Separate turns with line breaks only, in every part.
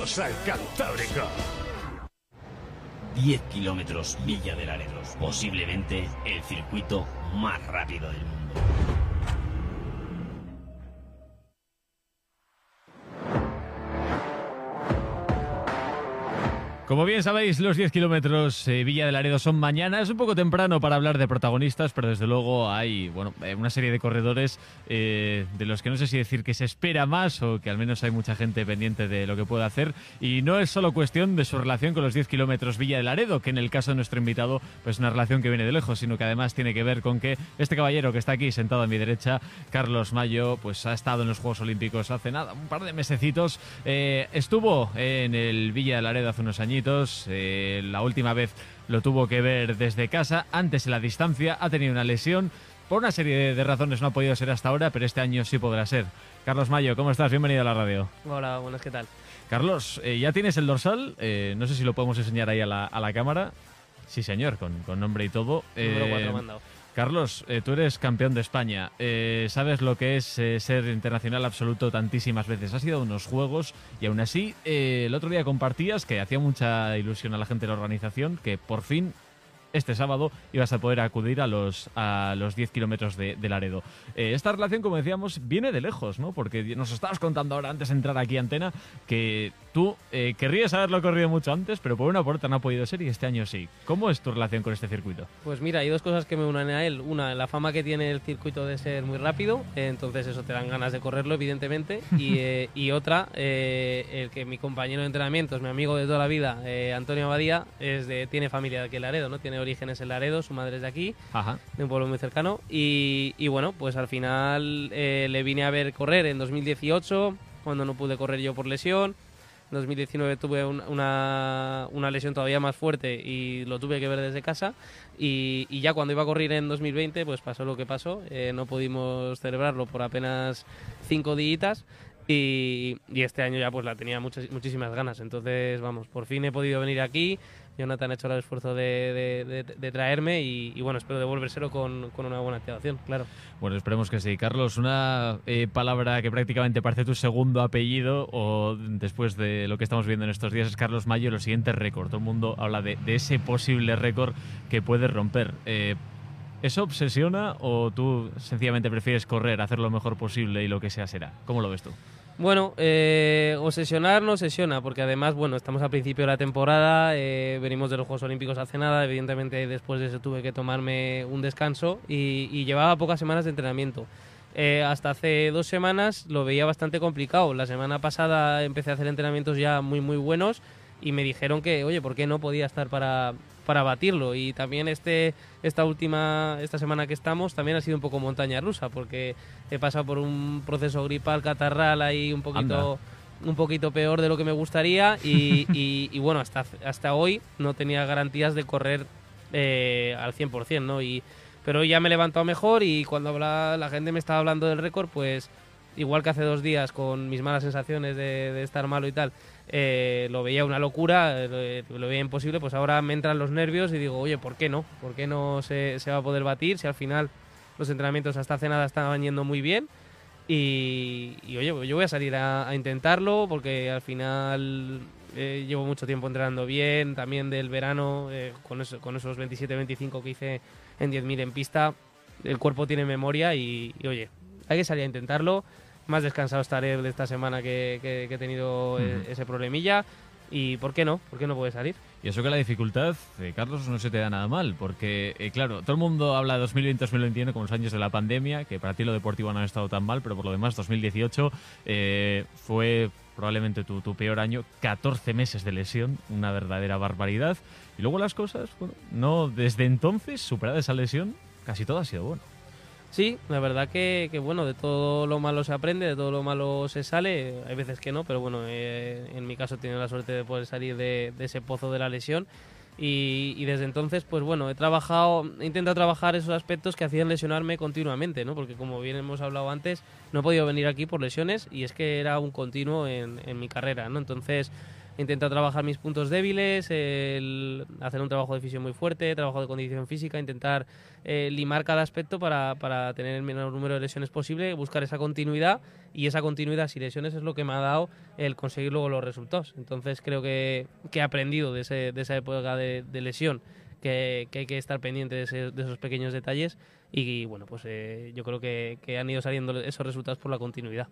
al Cantábrico.
10 kilómetros Villa de Laredo, posiblemente el circuito más rápido del mundo.
Como bien sabéis, los 10 kilómetros eh, Villa del Laredo son mañana. Es un poco temprano para hablar de protagonistas, pero desde luego hay bueno, eh, una serie de corredores eh, de los que no sé si decir que se espera más o que al menos hay mucha gente pendiente de lo que puede hacer. Y no es solo cuestión de su relación con los 10 kilómetros Villa del Laredo, que en el caso de nuestro invitado pues es una relación que viene de lejos, sino que además tiene que ver con que este caballero que está aquí sentado a mi derecha, Carlos Mayo, pues ha estado en los Juegos Olímpicos hace nada, un par de mesecitos. estuvo en el Villa del Laredo hace unos años eh, la última vez lo tuvo que ver desde casa. Antes en la distancia ha tenido una lesión. Por una serie de razones no ha podido ser hasta ahora, pero este año sí podrá ser. Carlos Mayo, ¿cómo estás? Bienvenido a la radio.
Hola, buenas, ¿qué tal?
Carlos, eh, ya tienes el dorsal. Eh, no sé si lo podemos enseñar ahí a la, cámara. Sí, señor, con, nombre y todo.
Número 4 mandado.
Carlos, eh, tú eres campeón de España. Eh, sabes lo que es eh, ser internacional absoluto tantísimas veces. Has ido a unos juegos y aún así el otro día compartías que hacía mucha ilusión a la gente de la organización que por fin este sábado ibas a poder acudir a los, a los 10 kilómetros de, Laredo. Esta relación, como decíamos, viene de lejos, ¿no? Porque nos estabas contando ahora antes de entrar aquí a Antena que tú eh, querrías haberlo corrido mucho antes, pero por una puerta no ha podido ser y este año sí. ¿Cómo es tu relación con este circuito?
Pues mira, hay dos cosas que me unen a él. Una, la fama que tiene el circuito de ser muy rápido, entonces eso te dan ganas de correrlo, evidentemente. y, eh, y, otra, el que mi compañero de entrenamiento, es mi amigo de toda la vida, Antonio Abadía, es de, tiene familia de aquí en Laredo, ¿no? Tiene orígenes en Laredo, su madre es de aquí, de un pueblo muy cercano. Y, bueno, pues al final eh, le vine a ver correr en 2018, cuando no pude correr yo por lesión. En 2019 tuve una, una, lesión todavía más fuerte y lo tuve que ver desde casa. Y, ya cuando iba a correr en 2020, pues pasó lo que pasó. Eh, no pudimos celebrarlo por apenas cinco días. Y, y, este año ya pues la tenía muchas, muchísimas ganas. Entonces, vamos, por fin he podido venir aquí. Jonathan ha hecho el esfuerzo de, traerme y, bueno, espero devolvérselo con, una buena activación, claro.
Bueno, esperemos que sí. Carlos, una eh, palabra que prácticamente parece tu segundo apellido o después de lo que estamos viendo en estos días es Carlos Mayo, lo siguiente récord. Todo el mundo habla de, ese posible récord que puede romper. Eh, ¿Eso obsesiona o tú sencillamente prefieres correr, hacer lo mejor posible y lo que sea será? ¿Cómo lo ves tú?
Bueno, eh, obsesionar no obsesiona, porque además, bueno, estamos a principio de la temporada, eh, venimos de los Juegos Olímpicos hace nada, evidentemente después de eso tuve que tomarme un descanso y, llevaba pocas semanas de entrenamiento. Eh, hasta hace dos semanas lo veía bastante complicado. La semana pasada empecé a hacer entrenamientos ya muy, muy buenos y me dijeron que, oye, ¿por qué no podía estar para, para batirlo? Y también este, esta última, esta semana que estamos, también ha sido un poco montaña rusa, porque he pasado por un proceso gripal, catarral ahí un poquito... un poquito peor de lo que me gustaría y, y, bueno, hasta, hasta hoy no tenía garantías de correr eh, al 100%, ¿no? Y, pero hoy ya me he levantado mejor y cuando habla, la gente me estaba hablando del récord, pues igual que hace dos días con mis malas sensaciones de, de estar malo y tal, eh, lo veía una locura, eh, lo, veía imposible, pues ahora me entran los nervios y digo, oye, ¿por qué no? ¿Por qué no se, va a poder batir si al final los entrenamientos hasta hace nada estaban yendo muy bien? Y, oye, pues yo voy a salir a, intentarlo porque al final eh, llevo mucho tiempo entrenando bien, también del verano, con, con esos 27-25 que hice en 10.000 en pista, el cuerpo tiene memoria y, y oye, hay que salir a intentarlo más descansado estaré de esta semana que, he tenido eh, ese problemilla. ¿Y por qué no? ¿Por qué no puede salir?
Y eso que la dificultad, eh, Carlos, no se te da nada mal, porque, eh, claro, todo el mundo habla de 2020-2021 como los años de la pandemia, que para ti lo deportivo no ha estado tan mal, pero por lo demás, 2018 fue probablemente tu, tu, peor año, 14 meses de lesión, una verdadera barbaridad. Y luego las cosas, bueno, no, desde entonces, superada esa lesión, casi todo ha sido bueno.
Sí, la verdad que, que, bueno, de todo lo malo se aprende, de todo lo malo se sale, hay veces que no, pero bueno, eh, en mi caso he tenido la suerte de poder salir de, ese pozo de la lesión y, y, desde entonces, pues bueno, he trabajado, he intentado trabajar esos aspectos que hacían lesionarme continuamente, ¿no? Porque como bien hemos hablado antes, no he podido venir aquí por lesiones y es que era un continuo en, en mi carrera, ¿no? Entonces, intentado trabajar mis puntos débiles, hacer un trabajo de fisión muy fuerte, trabajo de condición física, intentar eh, limar cada aspecto para, para, tener el menor número de lesiones posible, buscar esa continuidad y esa continuidad sin lesiones es lo que me ha dado el conseguir luego los resultados. Entonces creo que, que he aprendido de, esa época de, lesión que, hay que estar pendiente de, esos pequeños detalles y, bueno, pues eh, yo creo que han ido saliendo esos resultados por la continuidad.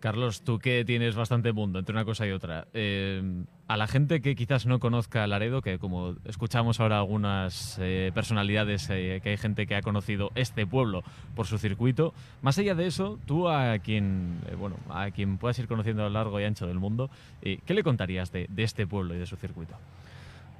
Carlos, tú que tienes bastante mundo entre una cosa y otra, eh, a la gente que quizás no conozca Laredo, que como escuchamos ahora algunas eh, personalidades, eh, que hay gente que ha conocido este pueblo por su circuito, más allá de eso, tú a quien, bueno, a quien puedas ir conociendo a lo largo y ancho del mundo, ¿qué le contarías de, este pueblo y de su circuito?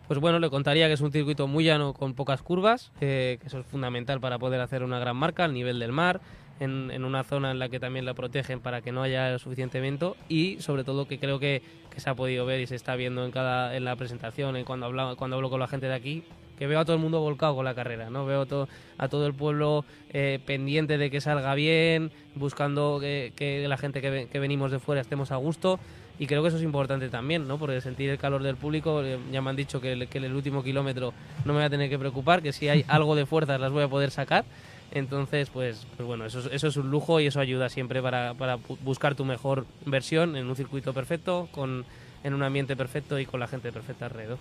Pues bueno, le contaría que es un circuito muy llano con pocas curvas, que eso es fundamental para poder hacer una gran marca al nivel del mar, en, una zona en la que también la protegen para que no haya suficiente viento y sobre todo que creo que, se ha podido ver y se está viendo en cada en la presentación y cuando hablo, cuando hablo con la gente de aquí que veo a todo el mundo volcado con la carrera, ¿no? Veo todo, a todo el pueblo eh, pendiente de que salga bien, buscando que, la gente que, venimos de fuera estemos a gusto y creo que eso es importante también, ¿no? Porque sentir el calor del público, eh, ya me han dicho que, que en el último kilómetro no me voy a tener que preocupar, que si hay algo de fuerzas las voy a poder sacar entonces, pues, pues bueno, eso, eso es un lujo y eso ayuda siempre para, para buscar tu mejor versión en un circuito perfecto, con, en un ambiente perfecto y con la gente perfecta alrededor.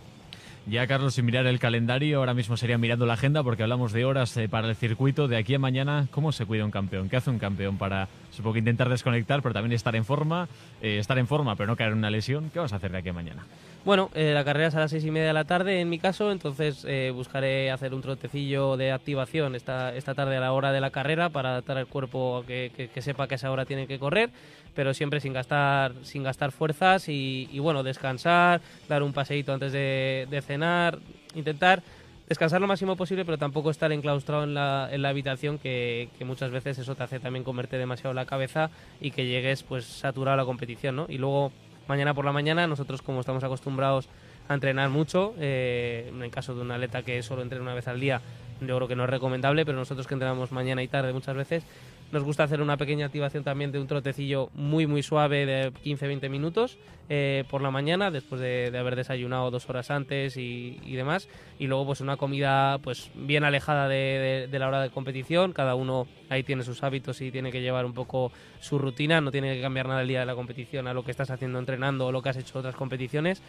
Ya, Carlos, sin mirar el calendario, ahora mismo sería mirando la agenda porque hablamos de horas eh, para el circuito. De aquí a mañana, ¿cómo se cuida un campeón? ¿Qué hace un campeón para, supongo que intentar desconectar, pero también estar en forma? Eh, estar en forma, pero no caer en una lesión. ¿Qué vas a hacer de aquí a mañana?
Bueno, eh, la carrera es a las seis y media de la tarde en mi caso, entonces buscaré hacer un trotecillo de activación esta, esta tarde a la hora de la carrera para adaptar el cuerpo a que, que, sepa que a esa hora tiene que correr pero siempre sin gastar, sin gastar fuerzas y, bueno, descansar, dar un paseíto antes de, cenar, intentar descansar lo máximo posible, pero tampoco estar enclaustrado en la, en la habitación, que, muchas veces eso te hace también comerte demasiado la cabeza y que llegues pues saturado a la competición, ¿no? Y luego mañana por la mañana, nosotros como estamos acostumbrados a entrenar mucho, eh, en caso de un atleta que solo entrena una vez al día, yo creo que no es recomendable, pero nosotros que entrenamos mañana y tarde muchas veces, nos gusta hacer una pequeña activación también de un trotecillo muy muy suave de 15-20 minutos eh, por la mañana después de, haber desayunado dos horas antes y, demás. Y luego pues una comida pues bien alejada de, la hora de competición. Cada uno ahí tiene sus hábitos y tiene que llevar un poco su rutina. No tiene que cambiar nada el día de la competición a lo que estás haciendo entrenando o lo que has hecho otras competiciones.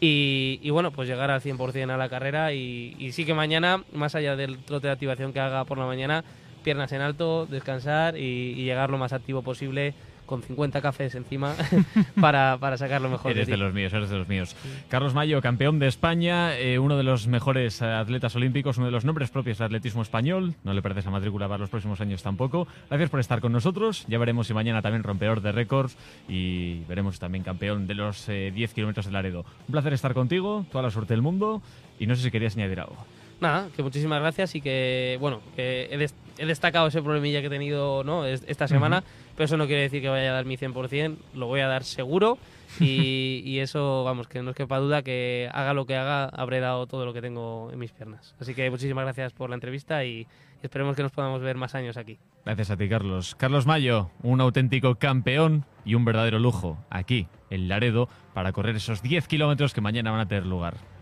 Y, bueno, pues llegar al 100% a la carrera y, y sí que mañana, más allá del trote de activación que haga por la mañana, piernas en alto, descansar y, llegar lo más activo posible con 50 cafés encima para, para sacar lo mejor.
Eres de, los míos, eres de los míos. Carlos Mayo, campeón de España, eh, uno de los mejores atletas olímpicos, uno de los nombres propios del atletismo español. No le perdes la matrícula para los próximos años tampoco. Gracias por estar con nosotros. Ya veremos si mañana también rompedor de récords y veremos también campeón de los 10 eh, kilómetros del Laredo. Un placer estar contigo, toda la suerte del mundo y no sé si querías añadir algo.
Nada, que muchísimas gracias y que, bueno, que he, destacado ese problemilla que he tenido ¿no? esta semana, pero eso no quiere decir que vaya a dar mi 100%, lo voy a dar seguro y, eso, vamos, que no es quepa duda que haga lo que haga, habré dado todo lo que tengo en mis piernas. Así que muchísimas gracias por la entrevista y esperemos que nos podamos ver más años aquí.
Gracias a ti, Carlos. Carlos Mayo, un auténtico campeón y un verdadero lujo aquí, en Laredo, para correr esos 10 kilómetros que mañana van a tener lugar.